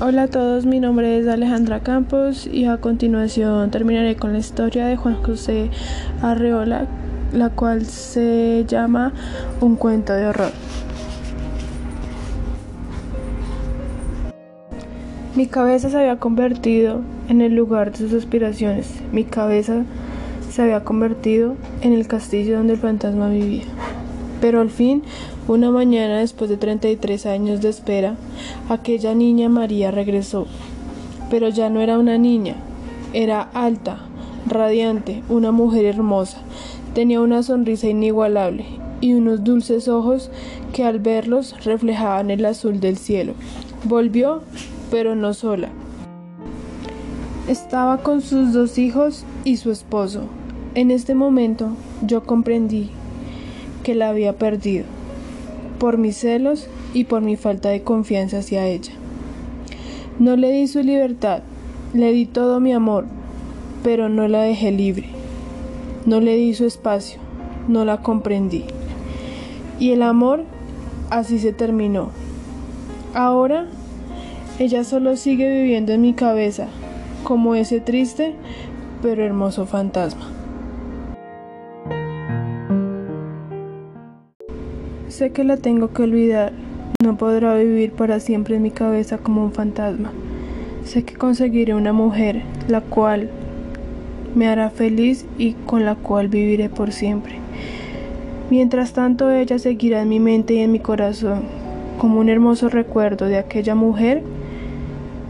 Hola a todos, mi nombre es Alejandra Campos y a continuación terminaré con la historia de Juan José Arreola, la cual se llama Un cuento de horror. Mi cabeza se había convertido en el lugar de sus aspiraciones. Mi cabeza se había convertido en el castillo donde el fantasma vivía. Pero al fin, una mañana después de 33 años de espera, aquella niña María regresó. Pero ya no era una niña, era alta, radiante, una mujer hermosa. Tenía una sonrisa inigualable y unos dulces ojos que al verlos reflejaban el azul del cielo. Volvió, pero no sola. Estaba con sus dos hijos y su esposo. En este momento yo comprendí que la había perdido, por mis celos y por mi falta de confianza hacia ella. No le di su libertad, le di todo mi amor, pero no la dejé libre. No le di su espacio, no la comprendí. Y el amor así se terminó. Ahora ella solo sigue viviendo en mi cabeza, como ese triste pero hermoso fantasma. Sé que la tengo que olvidar. No podrá vivir para siempre en mi cabeza como un fantasma. Sé que conseguiré una mujer, la cual me hará feliz y con la cual viviré por siempre. Mientras tanto, ella seguirá en mi mente y en mi corazón como un hermoso recuerdo de aquella mujer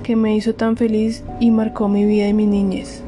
que me hizo tan feliz y marcó mi vida y mi niñez.